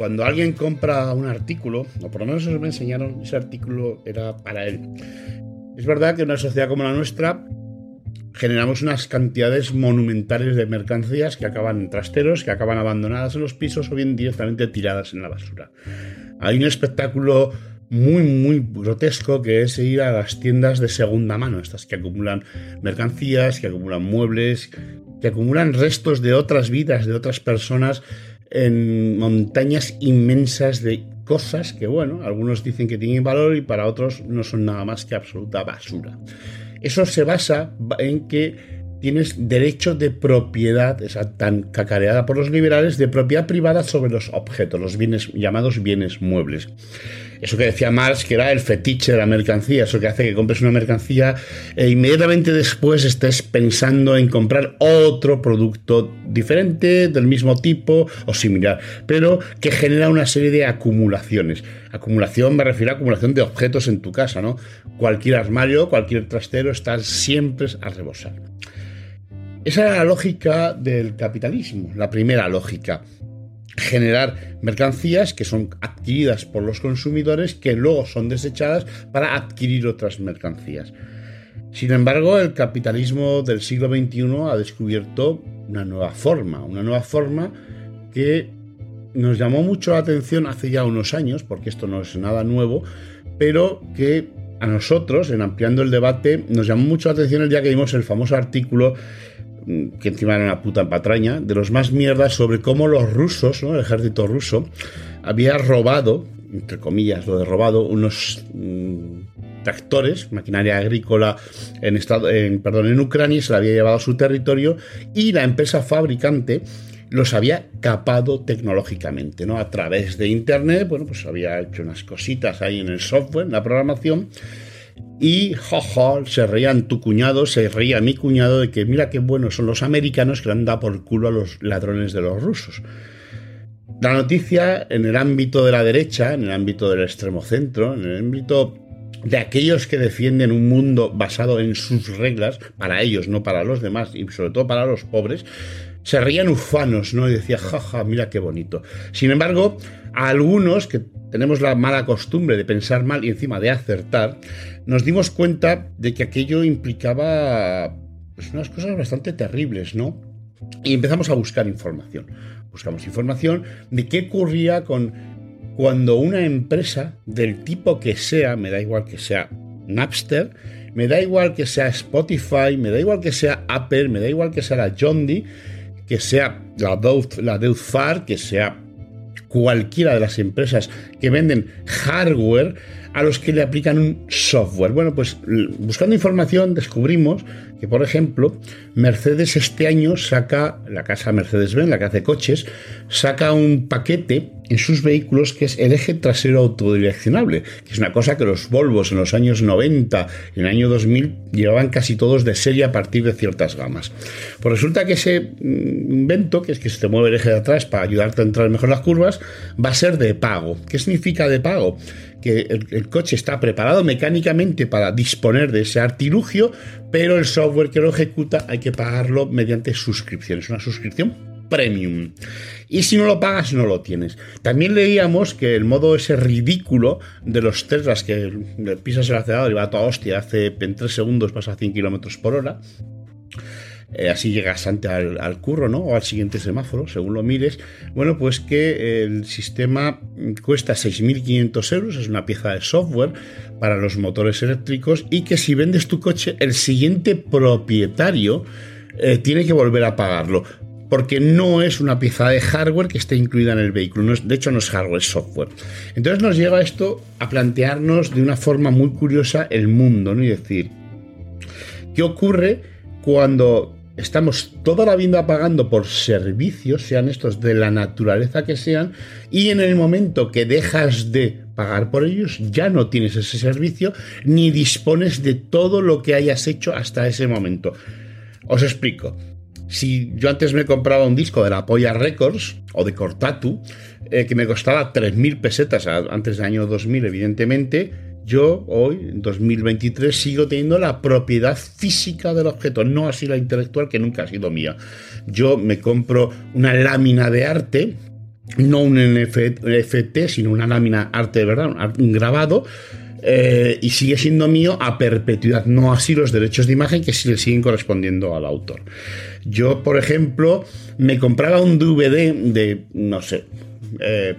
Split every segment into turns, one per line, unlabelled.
Cuando alguien compra un artículo, o por lo menos eso me enseñaron, ese artículo era para él. Es verdad que en una sociedad como la nuestra generamos unas cantidades monumentales de mercancías que acaban en trasteros, que acaban abandonadas en los pisos o bien directamente tiradas en la basura. Hay un espectáculo muy, muy grotesco que es ir a las tiendas de segunda mano, estas que acumulan mercancías, que acumulan muebles, que acumulan restos de otras vidas, de otras personas en montañas inmensas de cosas que, bueno, algunos dicen que tienen valor y para otros no son nada más que absoluta basura. Eso se basa en que tienes derecho de propiedad, esa tan cacareada por los liberales, de propiedad privada sobre los objetos, los bienes llamados bienes muebles. Eso que decía Marx, que era el fetiche de la mercancía, eso que hace que compres una mercancía e inmediatamente después estés pensando en comprar otro producto diferente, del mismo tipo o similar, pero que genera una serie de acumulaciones. Acumulación me refiero a acumulación de objetos en tu casa, ¿no? Cualquier armario, cualquier trastero está siempre a rebosar. Esa era la lógica del capitalismo, la primera lógica generar mercancías que son adquiridas por los consumidores que luego son desechadas para adquirir otras mercancías. Sin embargo, el capitalismo del siglo XXI ha descubierto una nueva forma, una nueva forma que nos llamó mucho la atención hace ya unos años, porque esto no es nada nuevo, pero que a nosotros, en ampliando el debate, nos llamó mucho la atención el día que vimos el famoso artículo que encima era una puta patraña, de los más mierdas sobre cómo los rusos, el ejército ruso, había robado, entre comillas, lo de robado, unos mm, tractores, maquinaria agrícola en, estado, perdón, en Ucrania y se la había llevado a su territorio y la empresa fabricante los había capado tecnológicamente, ¿no? A través de internet, bueno, pues había hecho unas cositas ahí en el software, en la programación, y jojo, se reían tu cuñado, se reía mi cuñado de que mira qué buenos son los americanos que le han dado por culo a los ladrones de los rusos. La noticia en el ámbito de la derecha, en el ámbito del extremo centro, en el ámbito de aquellos que defienden un mundo basado en sus reglas, para ellos, no para los demás, y sobre todo para los pobres, se reían ufanos, ¿no? Y decía, jaja, mira qué bonito. Sin embargo, a algunos que tenemos la mala costumbre de pensar mal y encima de acertar, nos dimos cuenta de que aquello implicaba pues, unas cosas bastante terribles, ¿no? Y empezamos a buscar información. Buscamos información de qué ocurría con cuando una empresa del tipo que sea, me da igual que sea Napster, me da igual que sea Spotify, me da igual que sea Apple, me da igual que sea la John Dee, que sea la Dove, la Far, que sea cualquiera de las empresas que venden hardware a los que le aplican un software. Bueno, pues buscando información descubrimos que, por ejemplo, Mercedes este año saca, la casa Mercedes-Benz, la que hace coches, saca un paquete en sus vehículos, que es el eje trasero autodireccionable, que es una cosa que los Volvos en los años 90, en el año 2000, llevaban casi todos de serie a partir de ciertas gamas. Pues resulta que ese mm, invento, que es que se te mueve el eje de atrás para ayudarte a entrar mejor las curvas, va a ser de pago. ¿Qué significa de pago? que el, coche está preparado mecánicamente para disponer de ese artilugio, pero el software que lo ejecuta hay que pagarlo mediante suscripción. Es una suscripción premium. Y si no lo pagas, no lo tienes. También leíamos que el modo ese ridículo de los Teslas que pisas el acelerador y va a toda hostia, hace en 3 segundos pasa a 100 kilómetros por hora eh, así llegas antes al, curro, ¿no? O al siguiente semáforo, según lo mires. Bueno, pues que el sistema cuesta 6.500 euros, es una pieza de software para los motores eléctricos y que si vendes tu coche, el siguiente propietario eh, tiene que volver a pagarlo. Porque no es una pieza de hardware que esté incluida en el vehículo. de hecho, no es hardware, es software. Entonces nos lleva esto a plantearnos de una forma muy curiosa el mundo, ¿no? Y decir, ¿qué ocurre cuando estamos toda la vida pagando por servicios, sean estos de la naturaleza que sean, y en el momento que dejas de pagar por ellos, ya no tienes ese servicio ni dispones de todo lo que hayas hecho hasta ese momento. Os explico. Si yo antes me compraba un disco de la Polla Records o de Cortatu, eh, que me costaba 3.000 pesetas antes del año 2000, evidentemente, yo hoy, en 2023, sigo teniendo la propiedad física del objeto, no así la intelectual que nunca ha sido mía. Yo me compro una lámina de arte, no un NFT, sino una lámina arte de verdad, un grabado, eh, y sigue siendo mío a perpetuidad, no así los derechos de imagen que sí le siguen correspondiendo al autor. Yo, por ejemplo, me compraba un DVD de, no sé, eh,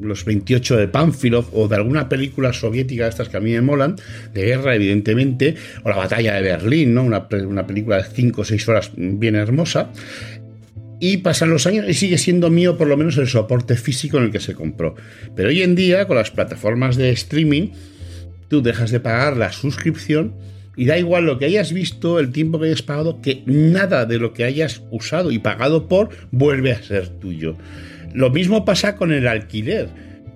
los 28 de Pánfilov o de alguna película soviética, estas que a mí me molan, de guerra, evidentemente, o la batalla de Berlín, ¿no? una, una película de 5 o 6 horas bien hermosa. Y pasan los años y sigue siendo mío por lo menos el soporte físico en el que se compró. Pero hoy en día, con las plataformas de streaming, tú dejas de pagar la suscripción y da igual lo que hayas visto, el tiempo que hayas pagado, que nada de lo que hayas usado y pagado por vuelve a ser tuyo. Lo mismo pasa con el alquiler.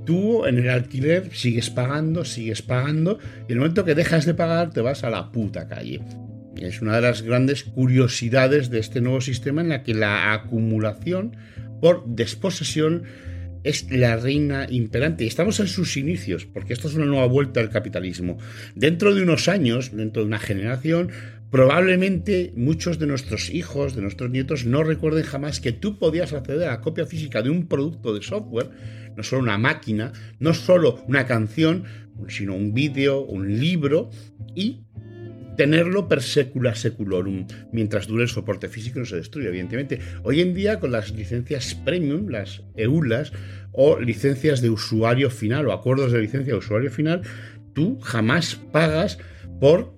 Tú en el alquiler sigues pagando, sigues pagando, y el momento que dejas de pagar te vas a la puta calle. Es una de las grandes curiosidades de este nuevo sistema en la que la acumulación por desposesión es la reina imperante. Y estamos en sus inicios, porque esto es una nueva vuelta al capitalismo. Dentro de unos años, dentro de una generación, Probablemente muchos de nuestros hijos, de nuestros nietos, no recuerden jamás que tú podías acceder a la copia física de un producto de software, no solo una máquina, no solo una canción, sino un vídeo, un libro, y tenerlo per secula seculorum, mientras dure el soporte físico no se destruye, evidentemente. Hoy en día, con las licencias premium, las EULAS, o licencias de usuario final, o acuerdos de licencia de usuario final, tú jamás pagas por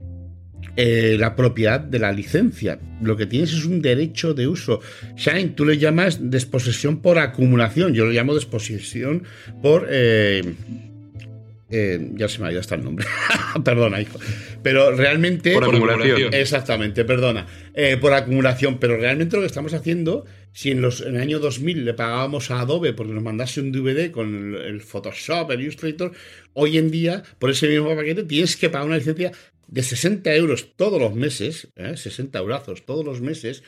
eh, la propiedad de la licencia. Lo que tienes es un derecho de uso. Shine, tú le llamas desposesión por acumulación. Yo lo llamo desposesión por. Eh, eh, ya se me ha ido hasta el nombre. perdona, hijo. Pero realmente.
Por acumulación.
Exactamente, perdona. por acumulación. Pero realmente lo que estamos haciendo, si en, los, en el año 2000 le pagábamos a Adobe porque nos mandase un DVD con el Photoshop, el Illustrator, hoy en día, por ese mismo paquete, tienes que pagar una licencia de 60 euros todos los meses, 60 ¿eh? eurazos todos los meses,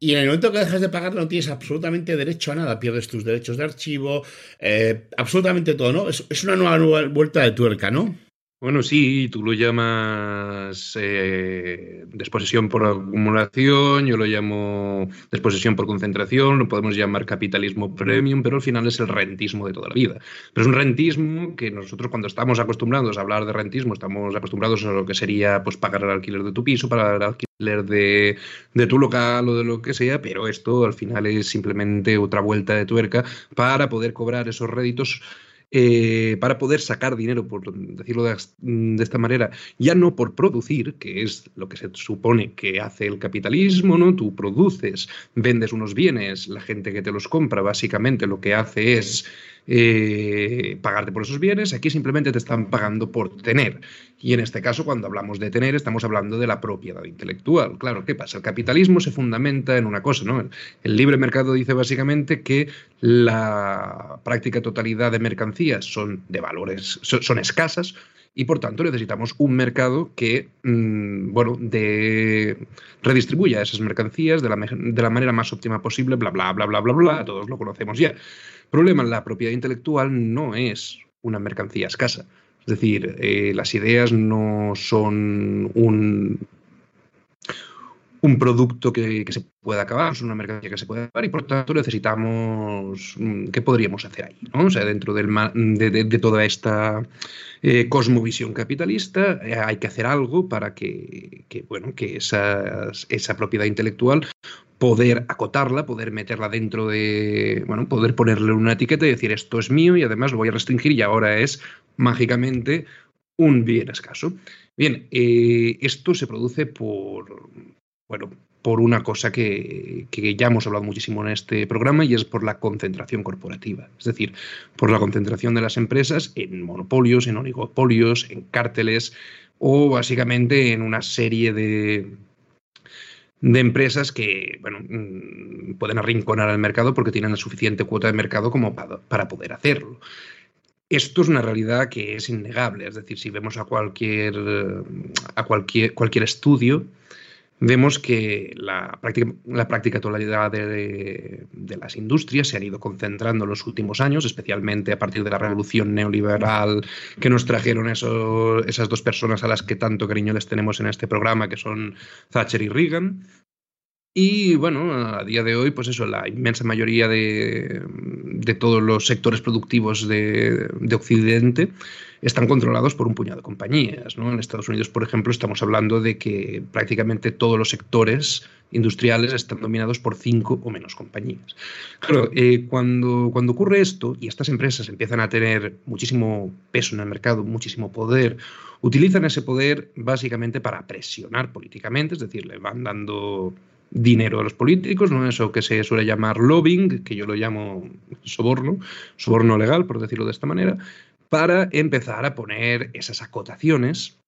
y en el momento que dejas de pagar no tienes absolutamente derecho a nada, pierdes tus derechos de archivo, eh, absolutamente todo, ¿no? Es, es una nueva vuelta de tuerca, ¿no?
Bueno, sí, tú lo llamas eh, desposesión por acumulación, yo lo llamo desposesión por concentración, lo podemos llamar capitalismo premium, pero al final es el rentismo de toda la vida. Pero es un rentismo que nosotros cuando estamos acostumbrados a hablar de rentismo, estamos acostumbrados a lo que sería pues pagar el alquiler de tu piso, pagar el alquiler de, de tu local o de lo que sea, pero esto al final es simplemente otra vuelta de tuerca para poder cobrar esos réditos eh, para poder sacar dinero, por decirlo mm, de, esta manera, ya no por producir, que es lo que se supone que hace el capitalismo, ¿no? Tú produces, vendes unos bienes, la gente que te los compra básicamente lo que hace es eh, pagarte por esos bienes, aquí simplemente te están pagando por tener. Y en este caso, cuando hablamos de tener, estamos hablando de la propiedad intelectual. Claro, ¿qué pasa? El capitalismo se fundamenta en una cosa, ¿no? El libre mercado dice básicamente que la práctica totalidad de mercancías son de valores, son escasas, y por tanto necesitamos un mercado que, mm, bueno, redistribuya esas mercancías de la, de la, manera más óptima posible, bla, bla, bla, bla, bla, bla, todos lo conocemos ya. Problema, la propiedad intelectual no es una mercancía escasa. Es decir, eh, las ideas no son un un producto que, se pueda acabar, es una mercancía que se puede acabar y por tanto necesitamos, mm, ¿qué podríamos hacer ahí? ¿no? O sea, dentro de, toda esta eh, cosmovisión capitalista eh, hay que hacer algo para que, bueno, que esa propiedad intelectual poder acotarla, poder meterla dentro de, bueno, poder ponerle una etiqueta y decir esto es mío y además lo voy a restringir y ahora es mágicamente un bien escaso. Bien, eh, esto se produce por, bueno, por una cosa que, ya hemos hablado muchísimo en este programa y es por la concentración corporativa. Es decir, por la concentración de las empresas en monopolios, en oligopolios, en cárteles o básicamente en una serie de, de empresas que bueno, mm, pueden arrinconar al mercado porque tienen la suficiente cuota de mercado como para poder hacerlo. Esto es una realidad que es innegable, es decir, si vemos a cualquier, a cualquier, cualquier estudio, vemos que la práctica, la práctica totalidad de, las industrias se han ido concentrando en los últimos años, especialmente a partir de la revolución neoliberal que nos trajeron esas dos personas a las que tanto cariño les tenemos en este programa, que son Thatcher y Reagan. Y bueno, a día de hoy, pues eso, la inmensa mayoría de, todos los sectores productivos de, de Occidente están controlados por un puñado de compañías. ¿no? En Estados Unidos, por ejemplo, estamos hablando de que prácticamente todos los sectores industriales están dominados por cinco o menos compañías. Claro, eh, cuando, cuando ocurre esto y estas empresas empiezan a tener muchísimo peso en el mercado, muchísimo poder, utilizan ese poder básicamente para presionar políticamente, es decir, le van dando dinero a los políticos, ¿no? Eso que se suele llamar lobbying, que yo lo llamo soborno, soborno legal, por decirlo de esta manera, para empezar a poner esas acotaciones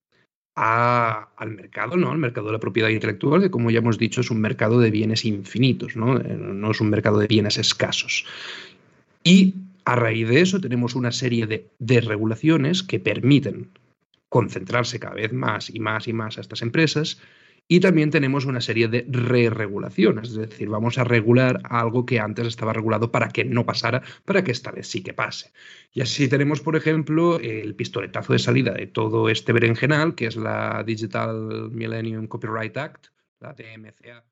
al mercado, ¿no? Al mercado de la propiedad intelectual, que como ya hemos dicho es un mercado de bienes infinitos, ¿no? Eh, no es un mercado de bienes escasos. Y a raíz de eso tenemos una serie de desregulaciones que permiten concentrarse cada vez más y más y más a estas empresas y también tenemos una serie de re-regulaciones, es decir, vamos a regular algo que antes estaba regulado para que no pasara, para que esta vez sí que pase. Y así tenemos, por ejemplo, el pistoletazo de salida de todo este berenjenal, que es la Digital Millennium Copyright Act, la DMCA.